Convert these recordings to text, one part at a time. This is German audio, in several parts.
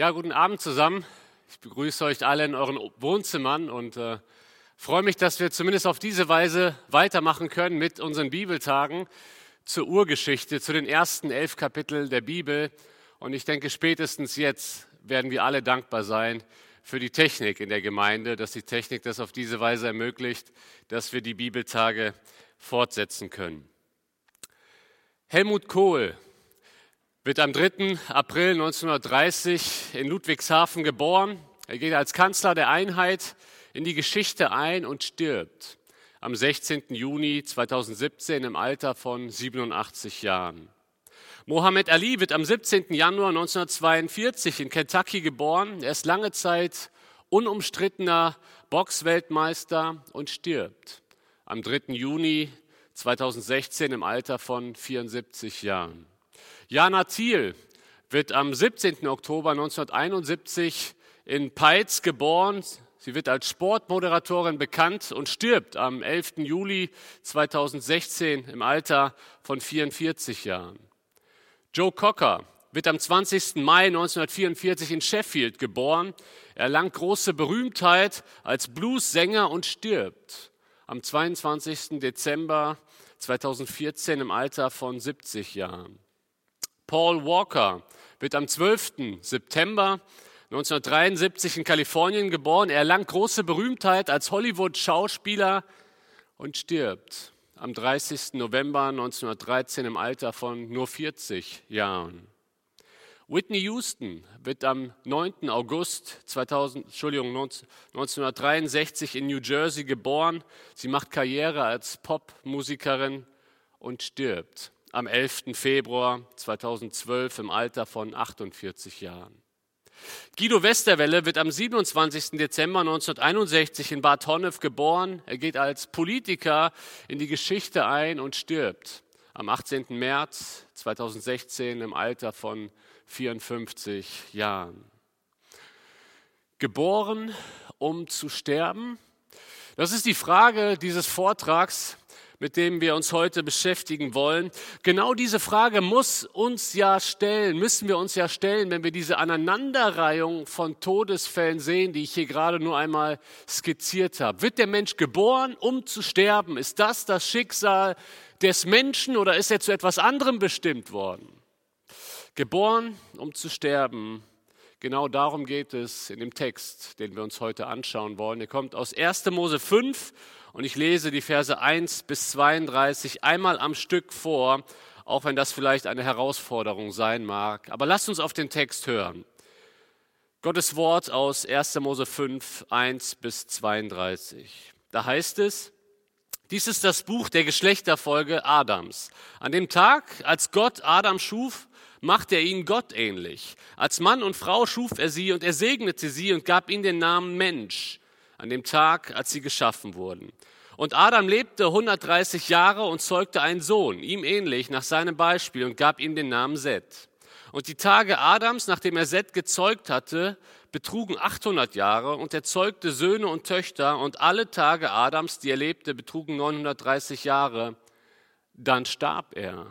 Ja, guten Abend zusammen. Ich begrüße euch alle in euren Wohnzimmern und äh, freue mich, dass wir zumindest auf diese Weise weitermachen können mit unseren Bibeltagen zur Urgeschichte, zu den ersten elf Kapiteln der Bibel. Und ich denke, spätestens jetzt werden wir alle dankbar sein für die Technik in der Gemeinde, dass die Technik das auf diese Weise ermöglicht, dass wir die Bibeltage fortsetzen können. Helmut Kohl wird am 3. April 1930 in Ludwigshafen geboren. Er geht als Kanzler der Einheit in die Geschichte ein und stirbt am 16. Juni 2017 im Alter von 87 Jahren. Mohammed Ali wird am 17. Januar 1942 in Kentucky geboren. Er ist lange Zeit unumstrittener Boxweltmeister und stirbt am 3. Juni 2016 im Alter von 74 Jahren. Jana Thiel wird am 17. Oktober 1971 in Peitz geboren. Sie wird als Sportmoderatorin bekannt und stirbt am 11. Juli 2016 im Alter von 44 Jahren. Joe Cocker wird am 20. Mai 1944 in Sheffield geboren. Er erlangt große Berühmtheit als Blues-Sänger und stirbt am 22. Dezember 2014 im Alter von 70 Jahren. Paul Walker wird am 12. September 1973 in Kalifornien geboren. Er erlangt große Berühmtheit als Hollywood-Schauspieler und stirbt am 30. November 1913 im Alter von nur 40 Jahren. Whitney Houston wird am 9. August 2000, Entschuldigung, 1963 in New Jersey geboren. Sie macht Karriere als Popmusikerin und stirbt am 11. Februar 2012 im Alter von 48 Jahren. Guido Westerwelle wird am 27. Dezember 1961 in Bad Honnef geboren. Er geht als Politiker in die Geschichte ein und stirbt am 18. März 2016 im Alter von 54 Jahren. Geboren, um zu sterben? Das ist die Frage dieses Vortrags mit dem wir uns heute beschäftigen wollen. Genau diese Frage muss uns ja stellen, müssen wir uns ja stellen, wenn wir diese Aneinanderreihung von Todesfällen sehen, die ich hier gerade nur einmal skizziert habe. Wird der Mensch geboren, um zu sterben? Ist das das Schicksal des Menschen oder ist er zu etwas anderem bestimmt worden? Geboren, um zu sterben. Genau darum geht es in dem Text, den wir uns heute anschauen wollen. Er kommt aus 1. Mose 5 und ich lese die Verse 1 bis 32 einmal am Stück vor, auch wenn das vielleicht eine Herausforderung sein mag. Aber lasst uns auf den Text hören. Gottes Wort aus 1. Mose 5, 1 bis 32. Da heißt es, dies ist das Buch der Geschlechterfolge Adams. An dem Tag, als Gott Adam schuf, machte er ihn Gott ähnlich. Als Mann und Frau schuf er sie und er segnete sie und gab ihnen den Namen Mensch an dem Tag, als sie geschaffen wurden. Und Adam lebte 130 Jahre und zeugte einen Sohn, ihm ähnlich, nach seinem Beispiel, und gab ihm den Namen Seth. Und die Tage Adams, nachdem er Seth gezeugt hatte, betrugen 800 Jahre und er zeugte Söhne und Töchter und alle Tage Adams, die er lebte, betrugen 930 Jahre. Dann starb er.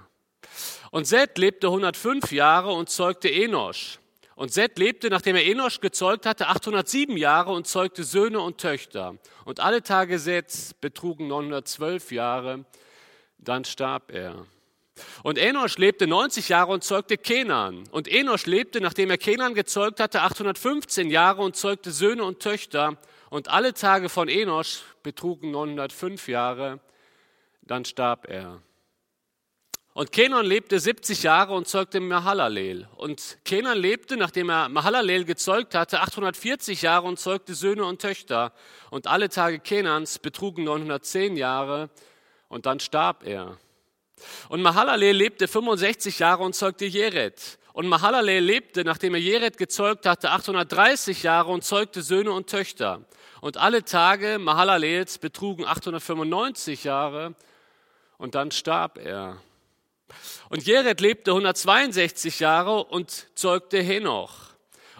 Und Seth lebte 105 Jahre und zeugte Enosch. Und Seth lebte, nachdem er Enosch gezeugt hatte, 807 Jahre und zeugte Söhne und Töchter. Und alle Tage Seths betrugen 912 Jahre, dann starb er. Und Enosch lebte 90 Jahre und zeugte Kenan. Und Enosch lebte, nachdem er Kenan gezeugt hatte, 815 Jahre und zeugte Söhne und Töchter. Und alle Tage von Enosch betrugen 905 Jahre, dann starb er. Und Kenan lebte 70 Jahre und zeugte Mahalalel. Und Kenan lebte, nachdem er Mahalalel gezeugt hatte, 840 Jahre und zeugte Söhne und Töchter. Und alle Tage Kenans betrugen 910 Jahre und dann starb er. Und Mahalalel lebte 65 Jahre und zeugte Jered. Und Mahalalel lebte, nachdem er Jered gezeugt hatte, 830 Jahre und zeugte Söhne und Töchter. Und alle Tage Mahalalels betrugen 895 Jahre und dann starb er. Und Jered lebte 162 Jahre und zeugte Henoch.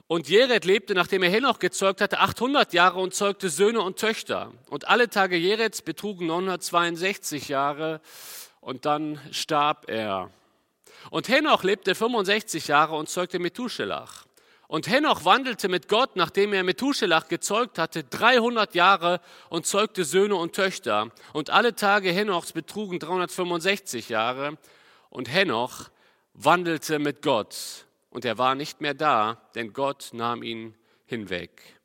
Und Jered lebte, nachdem er Henoch gezeugt hatte, 800 Jahre und zeugte Söhne und Töchter. Und alle Tage Jereds betrugen 962 Jahre und dann starb er. Und Henoch lebte 65 Jahre und zeugte Methuselach. Und Henoch wandelte mit Gott, nachdem er Methuselach gezeugt hatte, 300 Jahre und zeugte Söhne und Töchter. Und alle Tage Henochs betrugen 365 Jahre. Und Henoch wandelte mit Gott. Und er war nicht mehr da, denn Gott nahm ihn hinweg.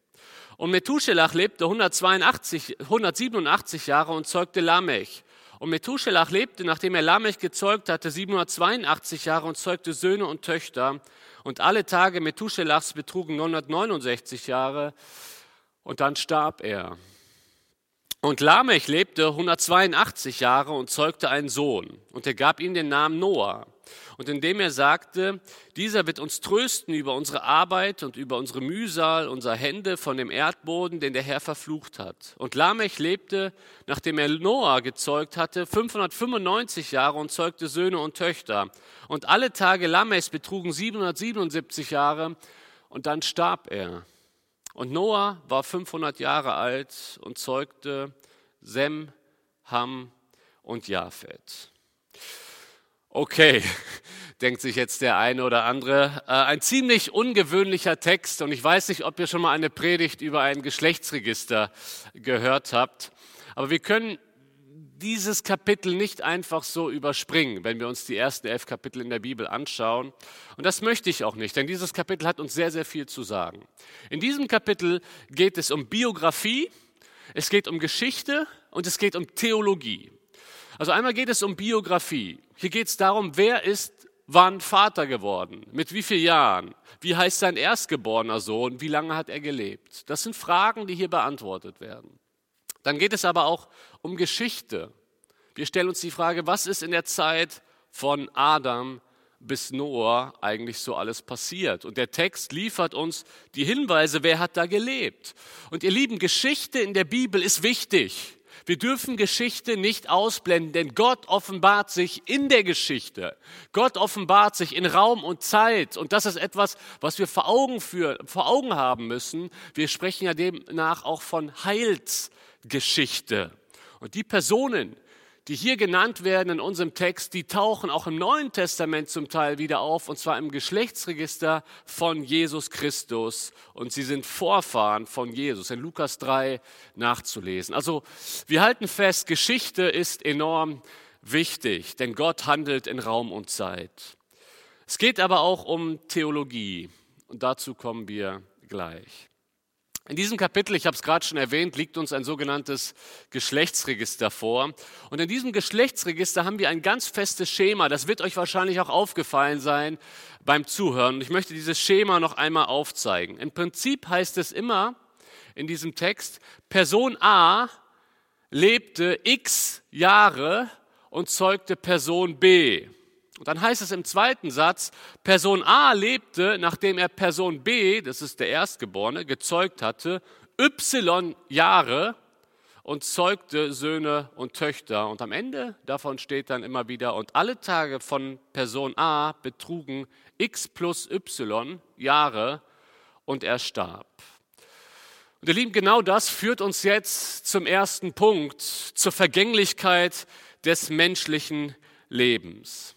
Und Methuselach lebte 182, 187 Jahre und zeugte Lamech. Und Methuselach lebte, nachdem er Lamech gezeugt hatte, 782 Jahre und zeugte Söhne und Töchter. Und alle Tage Methuselachs betrugen 969 Jahre und dann starb er. Und Lamech lebte 182 Jahre und zeugte einen Sohn. Und er gab ihm den Namen Noah. Und indem er sagte, dieser wird uns trösten über unsere Arbeit und über unsere Mühsal unserer Hände von dem Erdboden, den der Herr verflucht hat. Und Lamech lebte, nachdem er Noah gezeugt hatte, 595 Jahre und zeugte Söhne und Töchter. Und alle Tage Lamechs betrugen 777 Jahre und dann starb er. Und Noah war 500 Jahre alt und zeugte Sem, Ham und Japhet. Okay, denkt sich jetzt der eine oder andere. Äh, ein ziemlich ungewöhnlicher Text und ich weiß nicht, ob ihr schon mal eine Predigt über ein Geschlechtsregister gehört habt. Aber wir können dieses Kapitel nicht einfach so überspringen, wenn wir uns die ersten elf Kapitel in der Bibel anschauen. Und das möchte ich auch nicht, denn dieses Kapitel hat uns sehr, sehr viel zu sagen. In diesem Kapitel geht es um Biografie, es geht um Geschichte und es geht um Theologie. Also einmal geht es um Biografie. Hier geht es darum, wer ist wann Vater geworden, mit wie vielen Jahren, wie heißt sein erstgeborener Sohn, wie lange hat er gelebt. Das sind Fragen, die hier beantwortet werden. Dann geht es aber auch um Geschichte. Wir stellen uns die Frage, was ist in der Zeit von Adam bis Noah eigentlich so alles passiert. Und der Text liefert uns die Hinweise, wer hat da gelebt. Und ihr Lieben, Geschichte in der Bibel ist wichtig. Wir dürfen Geschichte nicht ausblenden, denn Gott offenbart sich in der Geschichte. Gott offenbart sich in Raum und Zeit. Und das ist etwas, was wir vor Augen, für, vor Augen haben müssen. Wir sprechen ja demnach auch von Heilsgeschichte. Und die Personen, die hier genannt werden in unserem Text, die tauchen auch im Neuen Testament zum Teil wieder auf, und zwar im Geschlechtsregister von Jesus Christus. Und sie sind Vorfahren von Jesus, in Lukas 3 nachzulesen. Also wir halten fest, Geschichte ist enorm wichtig, denn Gott handelt in Raum und Zeit. Es geht aber auch um Theologie, und dazu kommen wir gleich. In diesem Kapitel, ich habe es gerade schon erwähnt, liegt uns ein sogenanntes Geschlechtsregister vor. Und in diesem Geschlechtsregister haben wir ein ganz festes Schema. Das wird euch wahrscheinlich auch aufgefallen sein beim Zuhören. Und ich möchte dieses Schema noch einmal aufzeigen. Im Prinzip heißt es immer in diesem Text, Person A lebte x Jahre und zeugte Person B. Und dann heißt es im zweiten Satz, Person A lebte, nachdem er Person B, das ist der Erstgeborene, gezeugt hatte, y Jahre und zeugte Söhne und Töchter. Und am Ende davon steht dann immer wieder, und alle Tage von Person A betrugen x plus y Jahre und er starb. Und ihr Lieben, genau das führt uns jetzt zum ersten Punkt, zur Vergänglichkeit des menschlichen Lebens.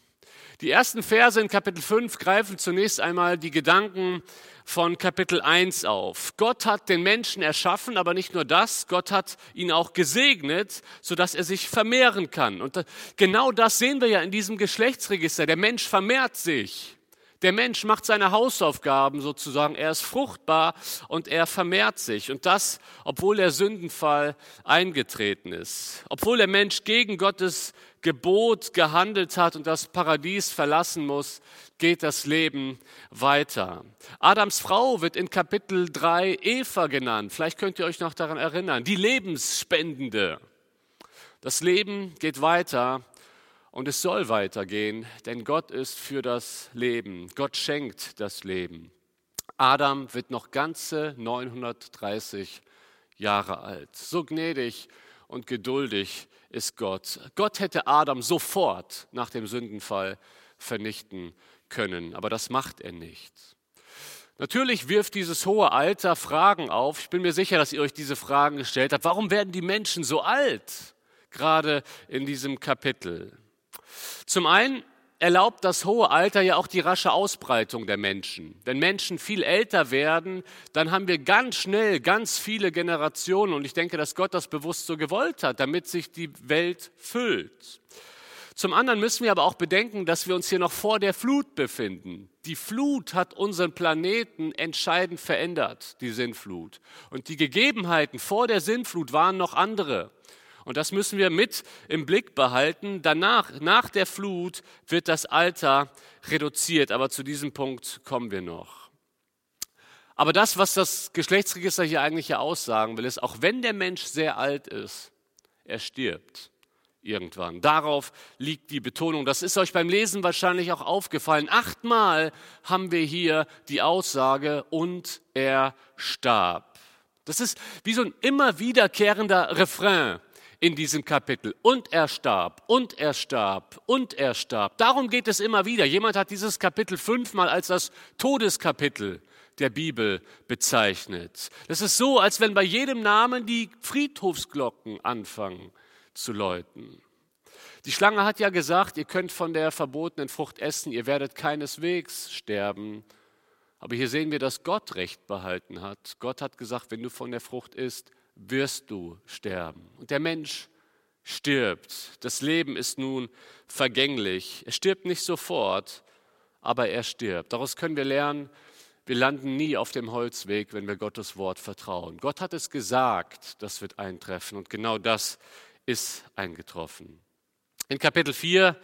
Die ersten Verse in Kapitel 5 greifen zunächst einmal die Gedanken von Kapitel 1 auf. Gott hat den Menschen erschaffen, aber nicht nur das, Gott hat ihn auch gesegnet, sodass er sich vermehren kann. Und genau das sehen wir ja in diesem Geschlechtsregister. Der Mensch vermehrt sich. Der Mensch macht seine Hausaufgaben sozusagen, er ist fruchtbar und er vermehrt sich. Und das, obwohl der Sündenfall eingetreten ist. Obwohl der Mensch gegen Gottes Gebot gehandelt hat und das Paradies verlassen muss, geht das Leben weiter. Adams Frau wird in Kapitel 3 Eva genannt. Vielleicht könnt ihr euch noch daran erinnern. Die Lebensspendende. Das Leben geht weiter und es soll weitergehen, denn Gott ist für das Leben. Gott schenkt das Leben. Adam wird noch ganze 930 Jahre alt. So gnädig und geduldig ist Gott. Gott hätte Adam sofort nach dem Sündenfall vernichten können, aber das macht er nicht. Natürlich wirft dieses hohe Alter Fragen auf. Ich bin mir sicher, dass ihr euch diese Fragen gestellt habt. Warum werden die Menschen so alt? Gerade in diesem Kapitel. Zum einen erlaubt das hohe Alter ja auch die rasche Ausbreitung der Menschen. Wenn Menschen viel älter werden, dann haben wir ganz schnell ganz viele Generationen und ich denke, dass Gott das bewusst so gewollt hat, damit sich die Welt füllt. Zum anderen müssen wir aber auch bedenken, dass wir uns hier noch vor der Flut befinden. Die Flut hat unseren Planeten entscheidend verändert, die Sinnflut. Und die Gegebenheiten vor der Sinnflut waren noch andere. Und das müssen wir mit im Blick behalten. Danach, nach der Flut, wird das Alter reduziert. Aber zu diesem Punkt kommen wir noch. Aber das, was das Geschlechtsregister hier eigentlich aussagen will, ist, auch wenn der Mensch sehr alt ist, er stirbt irgendwann. Darauf liegt die Betonung. Das ist euch beim Lesen wahrscheinlich auch aufgefallen. Achtmal haben wir hier die Aussage, und er starb. Das ist wie so ein immer wiederkehrender Refrain in diesem Kapitel. Und er starb, und er starb, und er starb. Darum geht es immer wieder. Jemand hat dieses Kapitel fünfmal als das Todeskapitel der Bibel bezeichnet. Das ist so, als wenn bei jedem Namen die Friedhofsglocken anfangen zu läuten. Die Schlange hat ja gesagt, ihr könnt von der verbotenen Frucht essen, ihr werdet keineswegs sterben. Aber hier sehen wir, dass Gott Recht behalten hat. Gott hat gesagt, wenn du von der Frucht isst, wirst du sterben. Und der Mensch stirbt. Das Leben ist nun vergänglich. Er stirbt nicht sofort, aber er stirbt. Daraus können wir lernen, wir landen nie auf dem Holzweg, wenn wir Gottes Wort vertrauen. Gott hat es gesagt, das wird eintreffen. Und genau das ist eingetroffen. In Kapitel 4,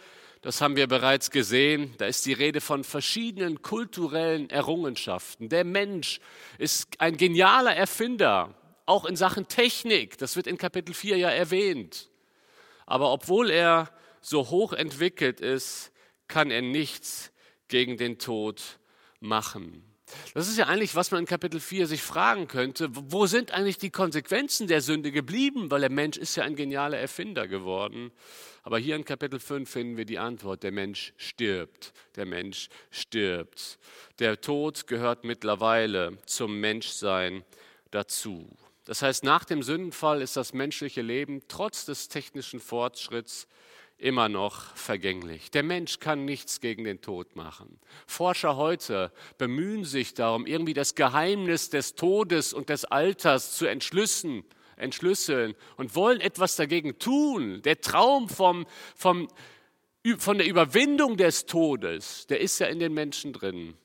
das haben wir bereits gesehen, da ist die Rede von verschiedenen kulturellen Errungenschaften. Der Mensch ist ein genialer Erfinder, auch in Sachen Technik. Das wird in Kapitel 4 ja erwähnt. Aber obwohl er so hoch entwickelt ist, kann er nichts gegen den Tod machen. Das ist ja eigentlich, was man in Kapitel 4 sich fragen könnte. Wo sind eigentlich die Konsequenzen der Sünde geblieben? Weil der Mensch ist ja ein genialer Erfinder geworden. Aber hier in Kapitel 5 finden wir die Antwort. Der Mensch stirbt. Der Mensch stirbt. Der Tod gehört mittlerweile zum Menschsein dazu. Das heißt, nach dem Sündenfall ist das menschliche Leben trotz des technischen Fortschritts immer noch vergänglich. Der Mensch kann nichts gegen den Tod machen. Forscher heute bemühen sich darum, irgendwie das Geheimnis des Todes und des Alters zu entschlüsseln, entschlüsseln und wollen etwas dagegen tun. Der Traum vom, vom, von der Überwindung des Todes, der ist ja in den Menschen drin.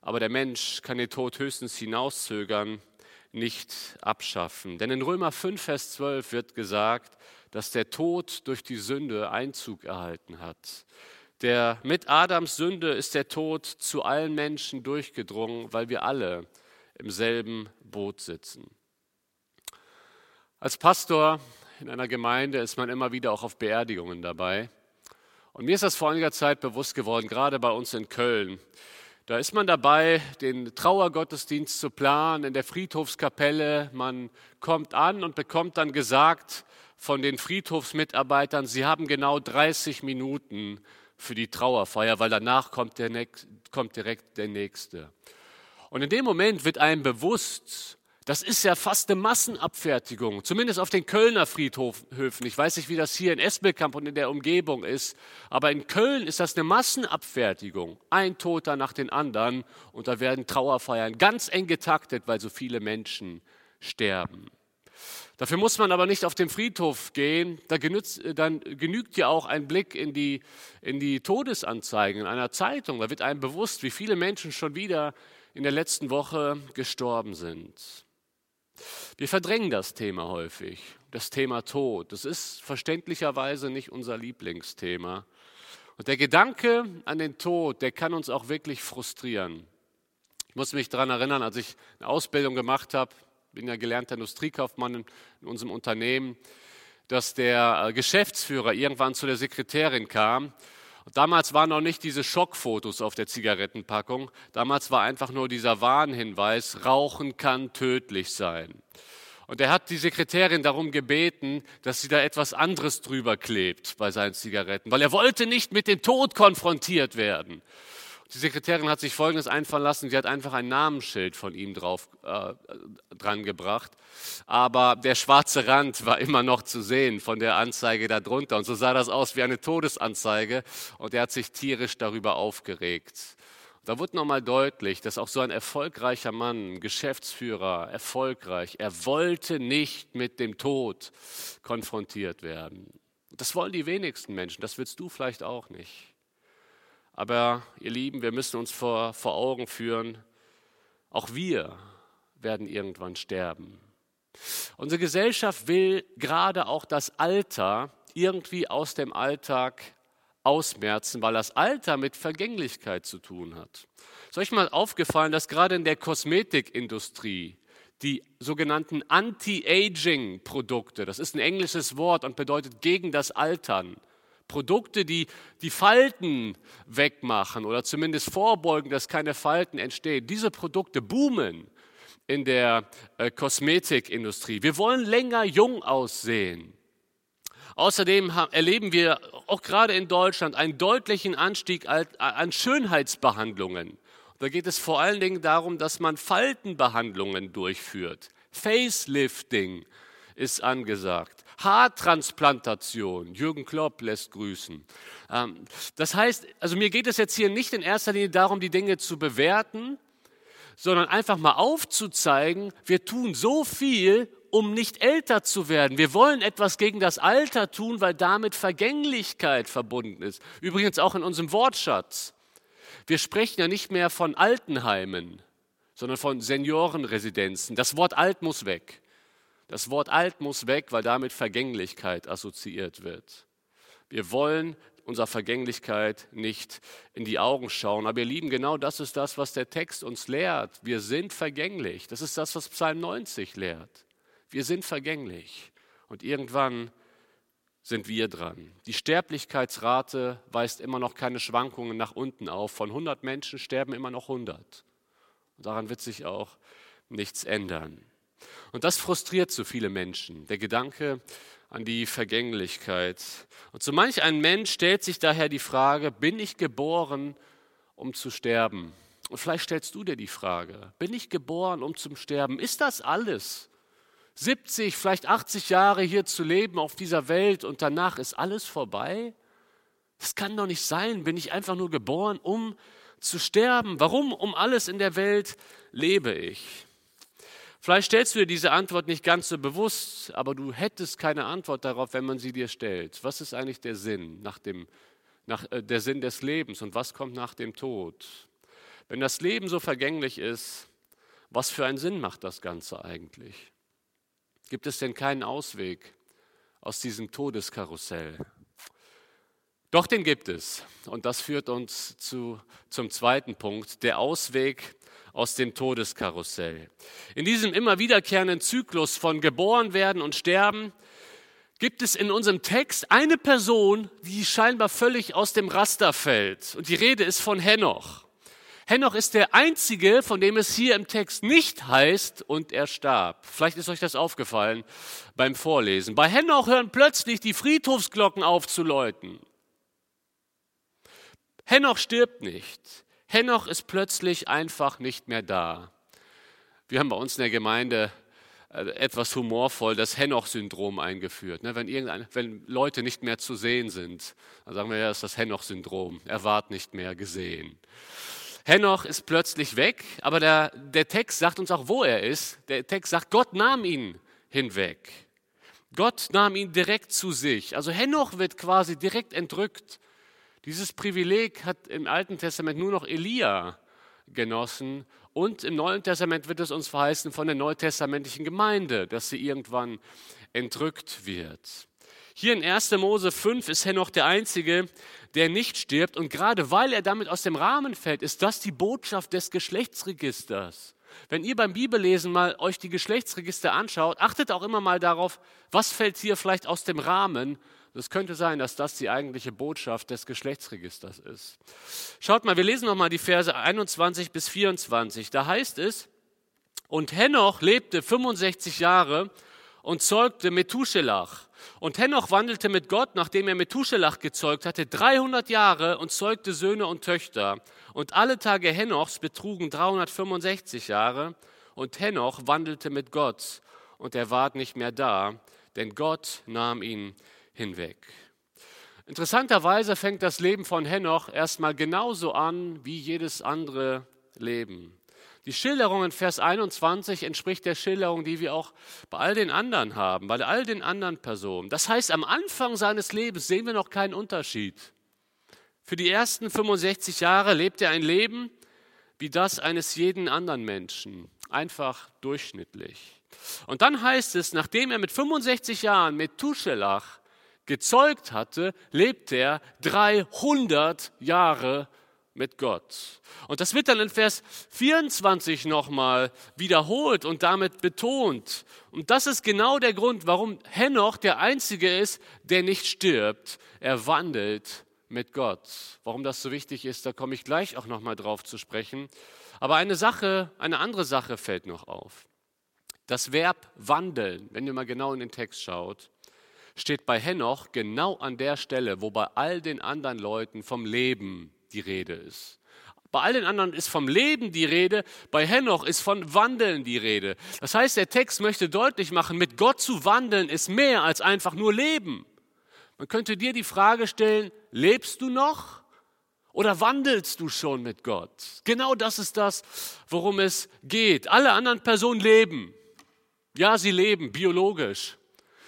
Aber der Mensch kann den Tod höchstens hinauszögern, nicht abschaffen. Denn in Römer 5, Vers 12 wird gesagt, dass der Tod durch die Sünde Einzug erhalten hat. Der, mit Adams Sünde ist der Tod zu allen Menschen durchgedrungen, weil wir alle im selben Boot sitzen. Als Pastor in einer Gemeinde ist man immer wieder auch auf Beerdigungen dabei. Und mir ist das vor einiger Zeit bewusst geworden, gerade bei uns in Köln. Da ist man dabei, den Trauergottesdienst zu planen in der Friedhofskapelle. Man kommt an und bekommt dann gesagt, von den Friedhofsmitarbeitern, sie haben genau 30 Minuten für die Trauerfeier, weil danach kommt, der, kommt direkt der Nächste. Und in dem Moment wird einem bewusst, das ist ja fast eine Massenabfertigung, zumindest auf den Kölner Friedhöfen. Ich weiß nicht, wie das hier in Espelkamp und in der Umgebung ist, aber in Köln ist das eine Massenabfertigung. Ein Toter nach den anderen und da werden Trauerfeiern ganz eng getaktet, weil so viele Menschen sterben. Dafür muss man aber nicht auf den Friedhof gehen. Da genützt, dann genügt ja auch ein Blick in die, in die Todesanzeigen in einer Zeitung. Da wird einem bewusst, wie viele Menschen schon wieder in der letzten Woche gestorben sind. Wir verdrängen das Thema häufig, das Thema Tod. Das ist verständlicherweise nicht unser Lieblingsthema. Und der Gedanke an den Tod, der kann uns auch wirklich frustrieren. Ich muss mich daran erinnern, als ich eine Ausbildung gemacht habe, bin ja gelernter Industriekaufmann in, unserem Unternehmen, dass der äh, Geschäftsführer irgendwann zu der Sekretärin kam. Und damals waren noch nicht diese Schockfotos auf der Zigarettenpackung. Damals war einfach nur dieser Warnhinweis, Rauchen kann tödlich sein. Und er hat die Sekretärin darum gebeten, dass sie da etwas anderes drüber klebt bei seinen Zigaretten, weil er wollte nicht mit dem Tod konfrontiert werden. Die Sekretärin hat sich Folgendes einfallen lassen. Sie hat einfach ein Namensschild von ihm drauf äh, dran gebracht. Aber der schwarze Rand war immer noch zu sehen von der Anzeige darunter. Und so sah das aus wie eine Todesanzeige. Und er hat sich tierisch darüber aufgeregt. Da wurde nochmal deutlich, dass auch so ein erfolgreicher Mann, Geschäftsführer, erfolgreich, er wollte nicht mit dem Tod konfrontiert werden. Das wollen die wenigsten Menschen, das willst du vielleicht auch nicht. Aber ihr Lieben, wir müssen uns vor, vor Augen führen, auch wir werden irgendwann sterben. Unsere Gesellschaft will gerade auch das Alter irgendwie aus dem Alltag ausmerzen, weil das Alter mit Vergänglichkeit zu tun hat. Ist euch mal aufgefallen, dass gerade in der Kosmetikindustrie die sogenannten Anti-Aging-Produkte, das ist ein englisches Wort und bedeutet gegen das Altern, Produkte, die die Falten wegmachen oder zumindest vorbeugen, dass keine Falten entstehen. Diese Produkte boomen in der äh, Kosmetikindustrie. Wir wollen länger jung aussehen. Außerdem erleben wir auch gerade in Deutschland einen deutlichen Anstieg an Schönheitsbehandlungen. Da geht es vor allen Dingen darum, dass man Faltenbehandlungen durchführt. Facelifting ist angesagt. Haartransplantation. Jürgen Klopp lässt grüßen. Ähm, das heißt, also mir geht es jetzt hier nicht in erster Linie darum, die Dinge zu bewerten, sondern einfach mal aufzuzeigen, wir tun so viel, um nicht älter zu werden. Wir wollen etwas gegen das Alter tun, weil damit Vergänglichkeit verbunden ist. Übrigens auch in unserem Wortschatz. Wir sprechen ja nicht mehr von Altenheimen, sondern von Seniorenresidenzen. Das Wort alt muss weg. Das Wort alt muss weg, weil damit Vergänglichkeit assoziiert wird. Wir wollen unserer Vergänglichkeit nicht in die Augen schauen. Aber ihr Lieben, genau das ist das, was der Text uns lehrt. Wir sind vergänglich. Das ist das, was Psalm 90 lehrt. Wir sind vergänglich und irgendwann sind wir dran. Die Sterblichkeitsrate weist immer noch keine Schwankungen nach unten auf. Von 100 Menschen sterben immer noch 100. Und daran wird sich auch nichts ändern. Und das frustriert so viele Menschen, der Gedanke an die Vergänglichkeit. Und so manch ein Mensch stellt sich daher die Frage, bin ich geboren, um zu sterben? Und vielleicht stellst du dir die Frage, bin ich geboren, um zu sterben? Ist das alles, 70, vielleicht 80 Jahre hier zu leben auf dieser Welt und danach ist alles vorbei? Das kann doch nicht sein. Bin ich einfach nur geboren, um zu sterben? Warum um alles in der Welt lebe ich? Vielleicht stellst du dir diese Antwort nicht ganz so bewusst, aber du hättest keine Antwort darauf, wenn man sie dir stellt. Was ist eigentlich der Sinn nach dem, nach, äh, der Sinn des Lebens und was kommt nach dem Tod? Wenn das Leben so vergänglich ist, was für einen Sinn macht das Ganze eigentlich? Gibt es denn keinen Ausweg aus diesem Todeskarussell? Doch, den gibt es. Und das führt uns zu, zum zweiten Punkt, der Ausweg aus dem Todeskarussell. In diesem immer wiederkehrenden Zyklus von geboren werden und sterben gibt es in unserem Text eine Person, die scheinbar völlig aus dem Raster fällt. Und die Rede ist von Henoch. Henoch ist der einzige, von dem es hier im Text nicht heißt, und er starb. Vielleicht ist euch das aufgefallen beim Vorlesen. Bei Henoch hören plötzlich die Friedhofsglocken auf zu läuten. Henoch stirbt nicht. Henoch ist plötzlich einfach nicht mehr da. Wir haben bei uns in der Gemeinde äh, etwas humorvoll das Henoch-Syndrom eingeführt. Ne, wenn, wenn Leute nicht mehr zu sehen sind, dann sagen wir ja, das ist das Henoch-Syndrom. Er ward nicht mehr gesehen. Henoch ist plötzlich weg, aber der, der Text sagt uns auch, wo er ist. Der Text sagt, Gott nahm ihn hinweg. Gott nahm ihn direkt zu sich. Also Henoch wird quasi direkt entrückt. Dieses Privileg hat im Alten Testament nur noch Elia genossen. Und im Neuen Testament wird es uns verheißen von der neutestamentlichen Gemeinde, dass sie irgendwann entrückt wird. Hier in 1. Mose 5 ist Henoch der Einzige, der nicht stirbt. Und gerade weil er damit aus dem Rahmen fällt, ist das die Botschaft des Geschlechtsregisters. Wenn ihr beim Bibellesen mal euch die Geschlechtsregister anschaut, achtet auch immer mal darauf, was fällt hier vielleicht aus dem Rahmen. Es könnte sein, dass das die eigentliche Botschaft des Geschlechtsregisters ist. Schaut mal, wir lesen noch mal die Verse 21 bis 24. Da heißt es, und Henoch lebte 65 Jahre und zeugte Methuselach. Und Henoch wandelte mit Gott, nachdem er Methuselach gezeugt hatte, 300 Jahre und zeugte Söhne und Töchter. Und alle Tage Henochs betrugen 365 Jahre und Henoch wandelte mit Gott und er ward nicht mehr da, denn Gott nahm ihn hinweg. Interessanterweise fängt das Leben von Henoch erstmal genauso an wie jedes andere Leben. Die Schilderung in Vers 21 entspricht der Schilderung, die wir auch bei all den anderen haben, bei all den anderen Personen. Das heißt, am Anfang seines Lebens sehen wir noch keinen Unterschied. Für die ersten 65 Jahre lebt er ein Leben wie das eines jeden anderen Menschen, einfach durchschnittlich. Und dann heißt es, nachdem er mit 65 Jahren mit Tuschelach gezeugt hatte, lebt er 300 Jahre mit Gott. Und das wird dann in Vers 24 nochmal wiederholt und damit betont. Und das ist genau der Grund, warum Henoch der Einzige ist, der nicht stirbt. Er wandelt mit Gott. Warum das so wichtig ist, da komme ich gleich auch nochmal drauf zu sprechen. Aber eine Sache, eine andere Sache fällt noch auf. Das Verb wandeln, wenn ihr mal genau in den Text schaut, steht bei Henoch genau an der Stelle, wo bei all den anderen Leuten vom Leben die Rede ist. Bei all den anderen ist vom Leben die Rede, bei Henoch ist von Wandeln die Rede. Das heißt, der Text möchte deutlich machen, mit Gott zu wandeln ist mehr als einfach nur Leben. Man könnte dir die Frage stellen, lebst du noch oder wandelst du schon mit Gott? Genau das ist das, worum es geht. Alle anderen Personen leben. Ja, sie leben biologisch.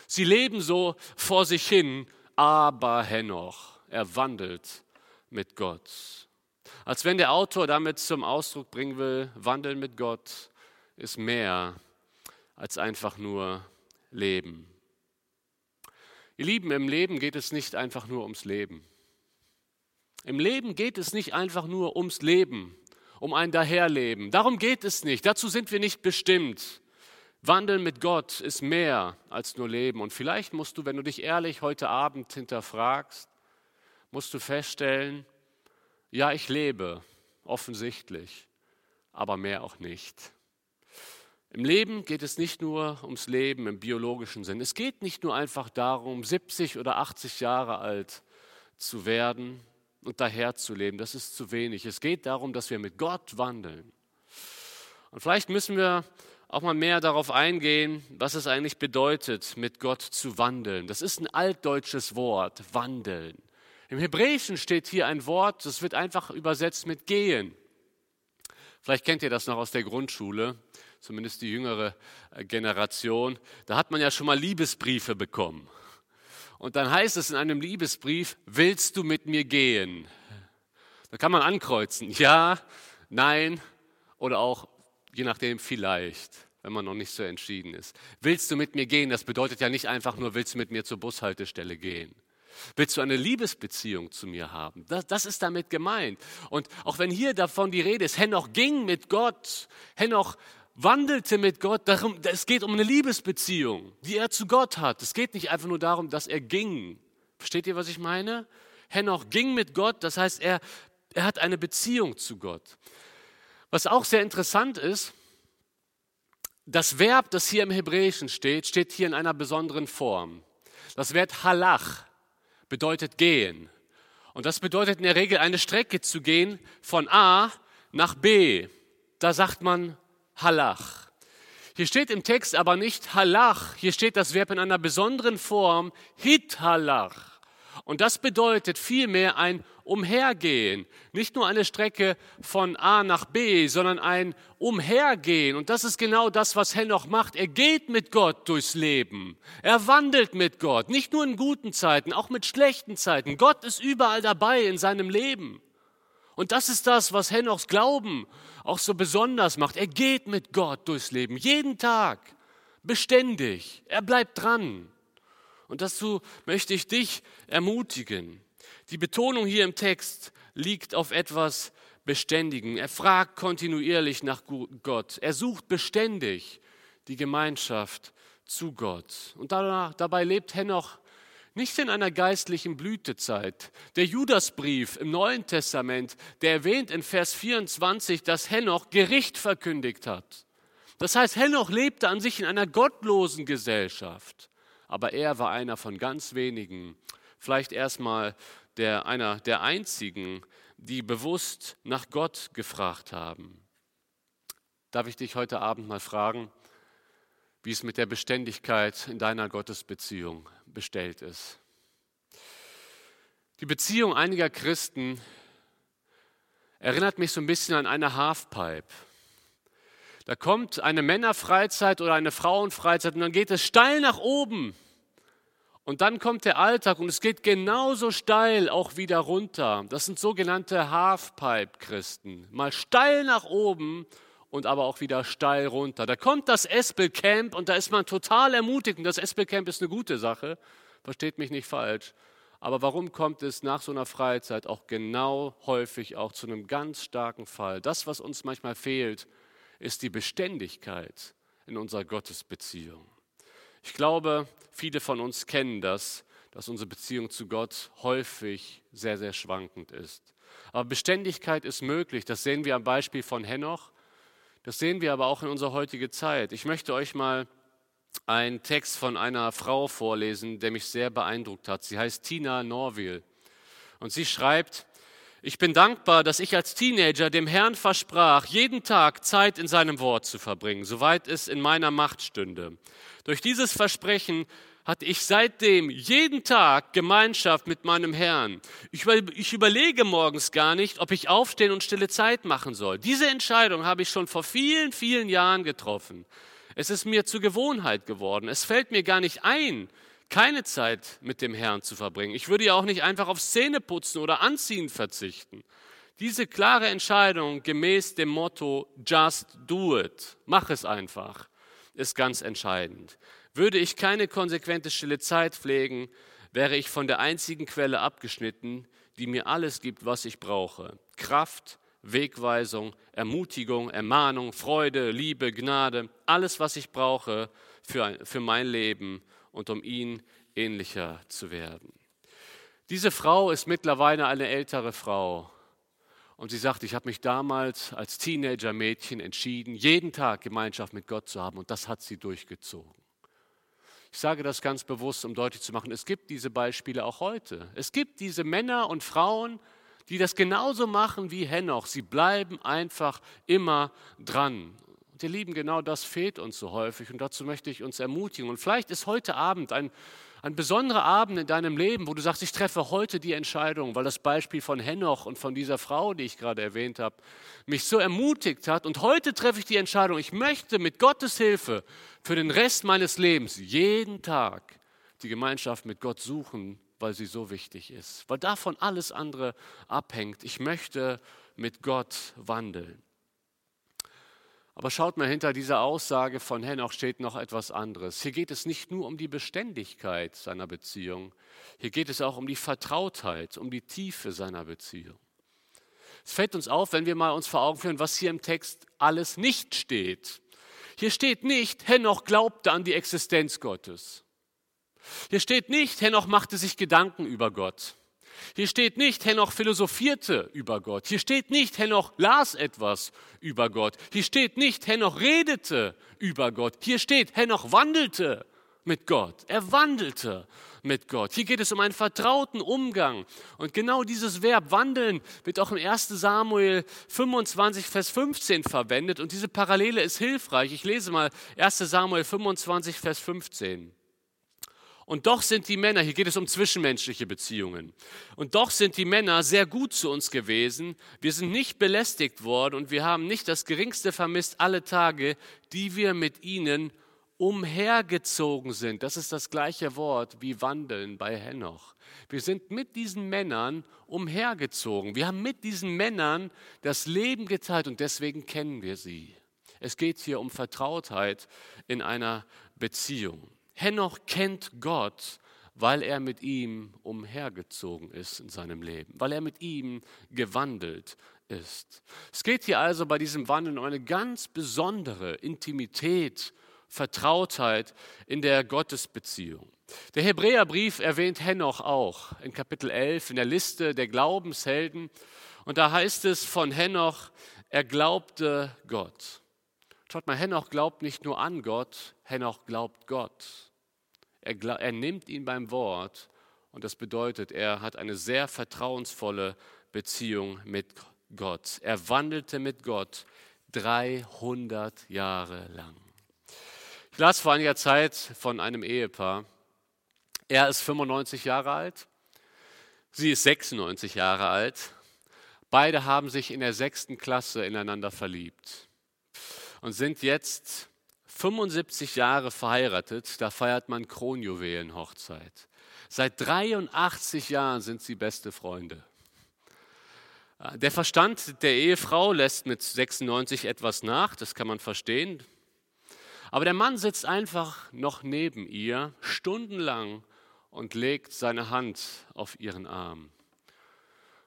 Sie leben so vor sich hin, aber Henoch, er wandelt mit Gott. Als wenn der Autor damit zum Ausdruck bringen will, Wandeln mit Gott ist mehr als einfach nur Leben. Ihr Lieben, im Leben geht es nicht einfach nur ums Leben. Im Leben geht es nicht einfach nur ums Leben, um ein Daherleben. Darum geht es nicht. Dazu sind wir nicht bestimmt. Wandeln mit Gott ist mehr als nur Leben. Und vielleicht musst du, wenn du dich ehrlich heute Abend hinterfragst, musst du feststellen, ja, ich lebe, offensichtlich, aber mehr auch nicht. Im Leben geht es nicht nur ums Leben im biologischen Sinn. Es geht nicht nur einfach darum, 70 oder 80 Jahre alt zu werden und daherzuleben. Das ist zu wenig. Es geht darum, dass wir mit Gott wandeln. Und vielleicht müssen wir auch mal mehr darauf eingehen, was es eigentlich bedeutet, mit Gott zu wandeln. Das ist ein altdeutsches Wort, wandeln. Im Hebräischen steht hier ein Wort, das wird einfach übersetzt mit gehen. Vielleicht kennt ihr das noch aus der Grundschule, zumindest die jüngere äh, Generation. Da hat man ja schon mal Liebesbriefe bekommen. Und dann heißt es in einem Liebesbrief, willst du mit mir gehen? Da kann man ankreuzen, ja, nein oder auch, je nachdem, vielleicht, wenn man noch nicht so entschieden ist. Willst du mit mir gehen? Das bedeutet ja nicht einfach nur, willst du mit mir zur Bushaltestelle gehen? Willst du eine Liebesbeziehung zu mir haben? Das, das, ist damit gemeint. Und auch wenn hier davon die Rede ist, Henoch ging mit Gott, Henoch wandelte mit Gott, darum, es geht um eine Liebesbeziehung, die er zu Gott hat. Es geht nicht einfach nur darum, dass er ging. Versteht ihr, was ich meine? Henoch ging mit Gott, das heißt, er, er hat eine Beziehung zu Gott. Was auch sehr interessant ist, das Verb, das hier im Hebräischen steht, steht hier in einer besonderen Form. Das Wort halach bedeutet gehen. Und das bedeutet in der Regel eine Strecke zu gehen von A nach B. Da sagt man halach. Hier steht im Text aber nicht halach, hier steht das Verb in einer besonderen Form hit halach. Und das bedeutet vielmehr ein Umhergehen. Nicht nur eine Strecke von A nach B, sondern ein Umhergehen. Und das ist genau das, was Henoch macht. Er geht mit Gott durchs Leben. Er wandelt mit Gott. Nicht nur in guten Zeiten, auch mit schlechten Zeiten. Gott ist überall dabei in seinem Leben. Und das ist das, was Henochs Glauben auch so besonders macht. Er geht mit Gott durchs Leben. Jeden Tag. Beständig. Er bleibt dran. Und dazu möchte ich dich ermutigen. Die Betonung hier im Text liegt auf etwas Beständigen. Er fragt kontinuierlich nach Gott. Er sucht beständig die Gemeinschaft zu Gott. Und dabei lebt Henoch nicht in einer geistlichen Blütezeit. Der Judasbrief im Neuen Testament, der erwähnt in Vers 24, dass Henoch Gericht verkündigt hat. Das heißt, Henoch lebte an sich in einer gottlosen Gesellschaft aber er war einer von ganz wenigen, vielleicht erstmal der, einer der einzigen die bewusst nach Gott gefragt haben. Darf ich dich heute Abend mal fragen, wie es mit der Beständigkeit in deiner Gottesbeziehung bestellt ist? Die Beziehung einiger Christen erinnert mich so ein bisschen an eine Halfpipe. Da kommt eine Männerfreizeit oder eine Frauenfreizeit und dann geht es steil nach oben. Und dann kommt der Alltag und es geht genauso steil auch wieder runter. Das sind sogenannte Halfpipe-Christen. Mal steil nach oben und aber auch wieder steil runter. Da kommt das Espel-Camp und da ist man total ermutigt. Und das Espel-Camp ist eine gute Sache, versteht mich nicht falsch. Aber warum kommt es nach so einer Freizeit auch genau häufig auch zu einem ganz starken Fall? Das, was uns manchmal fehlt, ist die Beständigkeit in unserer Gottesbeziehung. Ich glaube, viele von uns kennen das, dass unsere Beziehung zu Gott häufig sehr, sehr schwankend ist. Aber Beständigkeit ist möglich. Das sehen wir am Beispiel von Henoch. Das sehen wir aber auch in unserer heutigen Zeit. Ich möchte euch mal einen Text von einer Frau vorlesen, der mich sehr beeindruckt hat. Sie heißt Tina Norville. Und sie schreibt, ich bin dankbar, dass ich als Teenager dem Herrn versprach, jeden Tag Zeit in seinem Wort zu verbringen, soweit es in meiner Macht stünde. Durch dieses Versprechen hatte ich seitdem jeden Tag Gemeinschaft mit meinem Herrn. Ich, überlege morgens gar nicht, ob ich aufstehen und stille Zeit machen soll. Diese Entscheidung habe ich schon vor vielen, vielen Jahren getroffen. Es ist mir zur Gewohnheit geworden. Es fällt mir gar nicht ein, keine Zeit mit dem Herrn zu verbringen. Ich würde ja auch nicht einfach auf Zähneputzen oder Anziehen verzichten. Diese klare Entscheidung gemäß dem Motto Just do it, mach es einfach, ist ganz entscheidend. Würde ich keine konsequente stille Zeit pflegen, wäre ich von der einzigen Quelle abgeschnitten, die mir alles gibt, was ich brauche. Kraft, Wegweisung, Ermutigung, Ermahnung, Freude, Liebe, Gnade, alles, was ich brauche für, für mein Leben und um ihn ähnlicher zu werden. Diese Frau ist mittlerweile eine ältere Frau. Und sie sagt, ich habe mich damals als Teenager-Mädchen entschieden, jeden Tag Gemeinschaft mit Gott zu haben. Und das hat sie durchgezogen. Ich sage das ganz bewusst, um deutlich zu machen, es gibt diese Beispiele auch heute. Es gibt diese Männer und Frauen, die das genauso machen wie Henoch. Sie bleiben einfach immer dran. Und ihr Lieben, genau das fehlt uns so häufig und dazu möchte ich uns ermutigen. Und vielleicht ist heute Abend ein, ein besonderer Abend in deinem Leben, wo du sagst, ich treffe heute die Entscheidung, weil das Beispiel von Henoch und von dieser Frau, die ich gerade erwähnt habe, mich so ermutigt hat. Und heute treffe ich die Entscheidung, ich möchte mit Gottes Hilfe für den Rest meines Lebens jeden Tag die Gemeinschaft mit Gott suchen, weil sie so wichtig ist, weil davon alles andere abhängt. Ich möchte mit Gott wandeln. Aber schaut mal, hinter dieser Aussage von Henoch steht noch etwas anderes. Hier geht es nicht nur um die Beständigkeit seiner Beziehung, hier geht es auch um die Vertrautheit, um die Tiefe seiner Beziehung. Es fällt uns auf, wenn wir mal uns vor Augen führen, was hier im Text alles nicht steht. Hier steht nicht, Henoch glaubte an die Existenz Gottes. Hier steht nicht, Henoch machte sich Gedanken über Gott. Hier steht nicht, Henoch philosophierte über Gott. Hier steht nicht, Henoch las etwas über Gott. Hier steht nicht, Henoch redete über Gott. Hier steht, Henoch wandelte mit Gott. Er wandelte mit Gott. Hier geht es um einen vertrauten Umgang. Und genau dieses Verb wandeln wird auch im 1 Samuel 25, Vers 15 verwendet. Und diese Parallele ist hilfreich. Ich lese mal 1 Samuel 25, Vers 15. Und doch sind die Männer, hier geht es um zwischenmenschliche Beziehungen, und doch sind die Männer sehr gut zu uns gewesen. Wir sind nicht belästigt worden und wir haben nicht das geringste vermisst alle Tage, die wir mit ihnen umhergezogen sind. Das ist das gleiche Wort wie wandeln bei Henoch. Wir sind mit diesen Männern umhergezogen. Wir haben mit diesen Männern das Leben geteilt und deswegen kennen wir sie. Es geht hier um Vertrautheit in einer Beziehung. Henoch kennt Gott, weil er mit ihm umhergezogen ist in seinem Leben, weil er mit ihm gewandelt ist. Es geht hier also bei diesem Wandeln um eine ganz besondere Intimität, Vertrautheit in der Gottesbeziehung. Der Hebräerbrief erwähnt Henoch auch in Kapitel 11 in der Liste der Glaubenshelden. Und da heißt es von Henoch, er glaubte Gott. Schaut mal, Henoch glaubt nicht nur an Gott, Henoch glaubt Gott. Er, er nimmt ihn beim Wort und das bedeutet, er hat eine sehr vertrauensvolle Beziehung mit Gott. Er wandelte mit Gott 300 Jahre lang. Ich las vor einiger Zeit von einem Ehepaar. Er ist 95 Jahre alt, sie ist 96 Jahre alt. Beide haben sich in der sechsten Klasse ineinander verliebt und sind jetzt 75 Jahre verheiratet. Da feiert man Kronjuwelenhochzeit. Seit 83 Jahren sind sie beste Freunde. Der Verstand der Ehefrau lässt mit 96 etwas nach, das kann man verstehen. Aber der Mann sitzt einfach noch neben ihr, stundenlang, und legt seine Hand auf ihren Arm.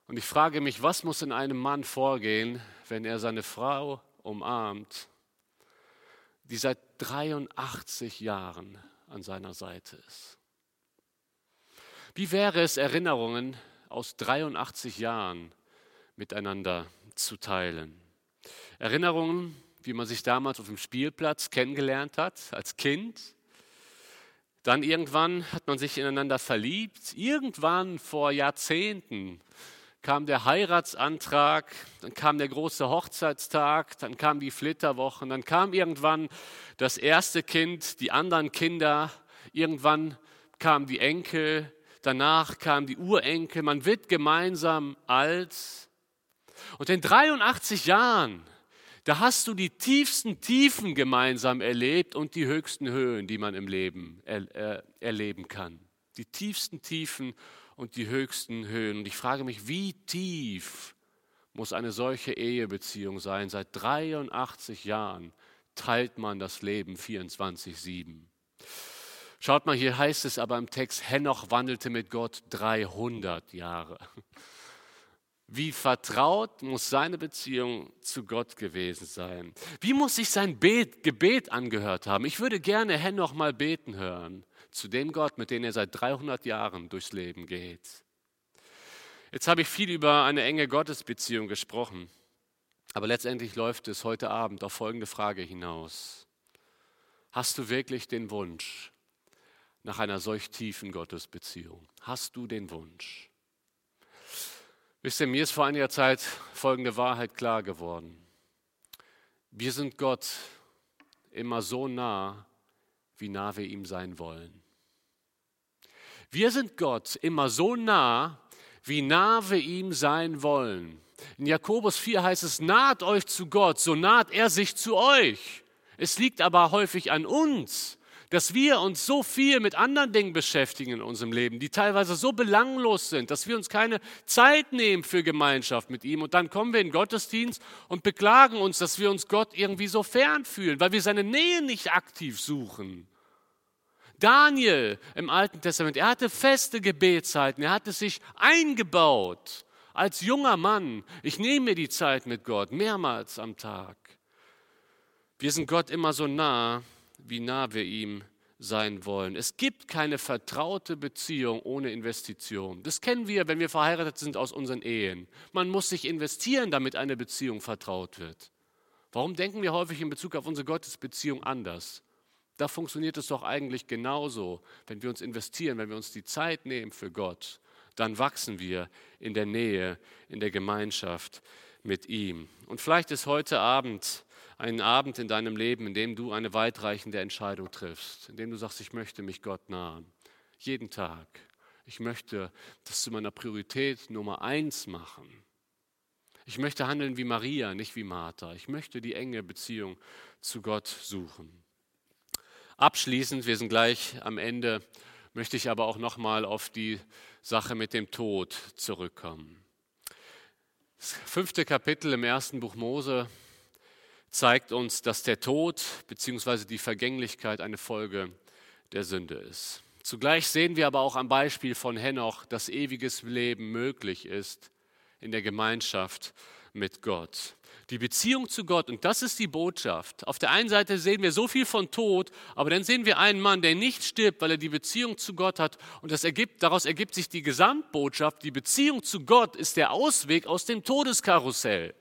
Und ich frage mich, was muss in einem Mann vorgehen, wenn er seine Frau umarmt, die seit 83 Jahren an seiner Seite ist? Wie wäre es, Erinnerungen aus 83 Jahren miteinander zu teilen? Erinnerungen, wie man sich damals auf dem Spielplatz kennengelernt hat, als Kind. Dann irgendwann hat man sich ineinander verliebt. Irgendwann vor Jahrzehnten kam der Heiratsantrag, dann kam der große Hochzeitstag, dann kam die Flitterwoche, dann kam irgendwann das erste Kind, die anderen Kinder, irgendwann kamen die Enkel, danach kamen die Urenkel, man wird gemeinsam alt. Und in 83 Jahren da hast du die tiefsten Tiefen gemeinsam erlebt und die höchsten Höhen, die man im Leben er, er, erleben kann. Die tiefsten Tiefen und die höchsten Höhen. Und ich frage mich, wie tief muss eine solche Ehebeziehung sein? Seit 83 Jahren teilt man das Leben 24-7. Schaut mal, hier heißt es aber im Text, Henoch wandelte mit Gott 300 Jahre. Wie vertraut muss seine Beziehung zu Gott gewesen sein? Wie muss sich sein Bet, Gebet angehört haben? Ich würde gerne Henoch mal beten hören zu dem Gott, mit dem er seit 300 Jahren durchs Leben geht. Jetzt habe ich viel über eine enge Gottesbeziehung gesprochen, aber letztendlich läuft es heute Abend auf folgende Frage hinaus. Hast du wirklich den Wunsch nach einer solch tiefen Gottesbeziehung? Hast du den Wunsch? Wisst ihr, mir ist vor einiger Zeit folgende Wahrheit klar geworden. Wir sind Gott immer so nah, wie nah wir ihm sein wollen. Wir sind Gott immer so nah, wie nah wir ihm sein wollen. In Jakobus 4 heißt es, naht euch zu Gott, so naht er sich zu euch. Es liegt aber häufig an uns, dass wir uns so viel mit anderen Dingen beschäftigen in unserem Leben, die teilweise so belanglos sind, dass wir uns keine Zeit nehmen für Gemeinschaft mit ihm. Und dann kommen wir in den Gottesdienst und beklagen uns, dass wir uns Gott irgendwie so fern fühlen, weil wir seine Nähe nicht aktiv suchen. Daniel im Alten Testament, er hatte feste Gebetszeiten, er hatte sich eingebaut als junger Mann. Ich nehme mir die Zeit mit Gott mehrmals am Tag. Wir sind Gott immer so nah, wie nah wir ihm sein wollen. Es gibt keine vertraute Beziehung ohne Investition. Das kennen wir, wenn wir verheiratet sind aus unseren Ehen. Man muss sich investieren, damit eine Beziehung vertraut wird. Warum denken wir häufig in Bezug auf unsere Gottesbeziehung anders? Da funktioniert es doch eigentlich genauso. Wenn wir uns investieren, wenn wir uns die Zeit nehmen für Gott, dann wachsen wir in der Nähe, in der Gemeinschaft mit ihm. Und vielleicht ist heute Abend einen Abend in deinem Leben, in dem du eine weitreichende Entscheidung triffst, in dem du sagst, ich möchte mich Gott nahen. Jeden Tag. Ich möchte das zu meiner Priorität Nummer eins machen. Ich möchte handeln wie Maria, nicht wie Martha. Ich möchte die enge Beziehung zu Gott suchen. Abschließend, wir sind gleich am Ende, möchte ich aber auch nochmal auf die Sache mit dem Tod zurückkommen. Das fünfte Kapitel im ersten Buch Mose zeigt uns, dass der Tod bzw. die Vergänglichkeit eine Folge der Sünde ist. Zugleich sehen wir aber auch am Beispiel von Henoch, dass ewiges Leben möglich ist in der Gemeinschaft mit Gott. Die Beziehung zu Gott, und das ist die Botschaft. Auf der einen Seite sehen wir so viel von Tod, aber dann sehen wir einen Mann, der nicht stirbt, weil er die Beziehung zu Gott hat. Und das ergibt, daraus ergibt sich die Gesamtbotschaft. Die Beziehung zu Gott ist der Ausweg aus dem Todeskarussell.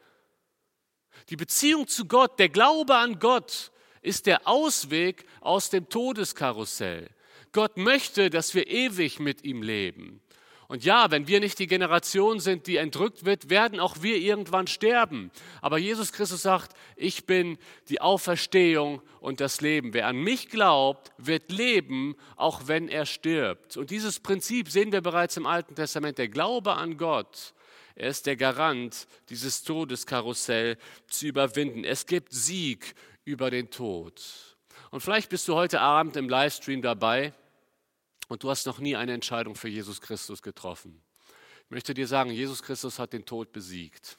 Die Beziehung zu Gott, der Glaube an Gott ist der Ausweg aus dem Todeskarussell. Gott möchte, dass wir ewig mit ihm leben. Und ja, wenn wir nicht die Generation sind, die entrückt wird, werden auch wir irgendwann sterben. Aber Jesus Christus sagt, ich bin die Auferstehung und das Leben. Wer an mich glaubt, wird leben, auch wenn er stirbt. Und dieses Prinzip sehen wir bereits im Alten Testament. Der Glaube an Gott, er ist der Garant, dieses Todeskarussell zu überwinden. Es gibt Sieg über den Tod. Und vielleicht bist du heute Abend im Livestream dabei und du hast noch nie eine Entscheidung für Jesus Christus getroffen. Ich möchte dir sagen, Jesus Christus hat den Tod besiegt.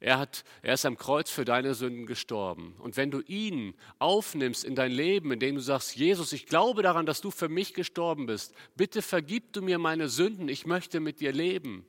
Er, hat, er ist am Kreuz für deine Sünden gestorben. Und wenn du ihn aufnimmst in dein Leben, indem du sagst, Jesus, ich glaube daran, dass du für mich gestorben bist, bitte vergib du mir meine Sünden, ich möchte mit dir leben,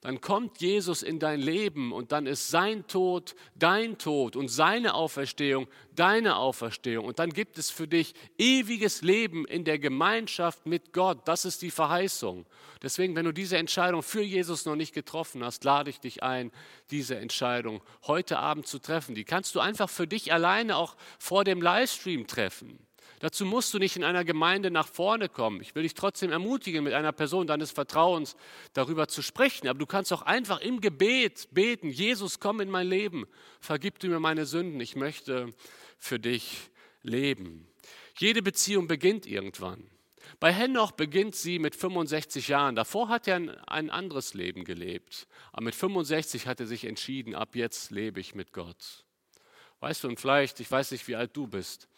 dann kommt Jesus in dein Leben und dann ist sein Tod dein Tod und seine Auferstehung deine Auferstehung. Und dann gibt es für dich ewiges Leben in der Gemeinschaft mit Gott. Das ist die Verheißung. Deswegen, wenn du diese Entscheidung für Jesus noch nicht getroffen hast, lade ich dich ein, diese Entscheidung heute Abend zu treffen. Die kannst du einfach für dich alleine auch vor dem Livestream treffen. Dazu musst du nicht in einer Gemeinde nach vorne kommen. Ich will dich trotzdem ermutigen, mit einer Person deines Vertrauens darüber zu sprechen. Aber du kannst auch einfach im Gebet beten, Jesus, komm in mein Leben, vergib du mir meine Sünden, ich möchte für dich leben. Jede Beziehung beginnt irgendwann. Bei Henoch beginnt sie mit 65 Jahren. Davor hat er ein, anderes Leben gelebt. Aber mit 65 hat er sich entschieden, ab jetzt lebe ich mit Gott. Weißt du, und vielleicht, ich weiß nicht, wie alt du bist,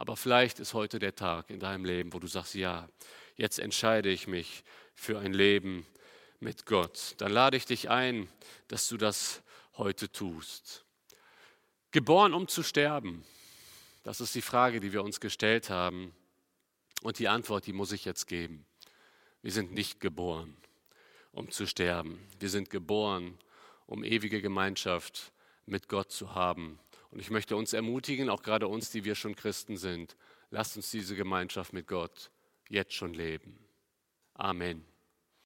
aber vielleicht ist heute der Tag in deinem Leben, wo du sagst, ja, jetzt entscheide ich mich für ein Leben mit Gott. Dann lade ich dich ein, dass du das heute tust. Geboren, um zu sterben. Das ist die Frage, die wir uns gestellt haben. Und die Antwort, die muss ich jetzt geben. Wir sind nicht geboren, um zu sterben. Wir sind geboren, um ewige Gemeinschaft mit Gott zu haben und ich möchte uns ermutigen, auch gerade uns, die wir schon Christen sind, lasst uns diese Gemeinschaft mit Gott jetzt schon leben. Amen.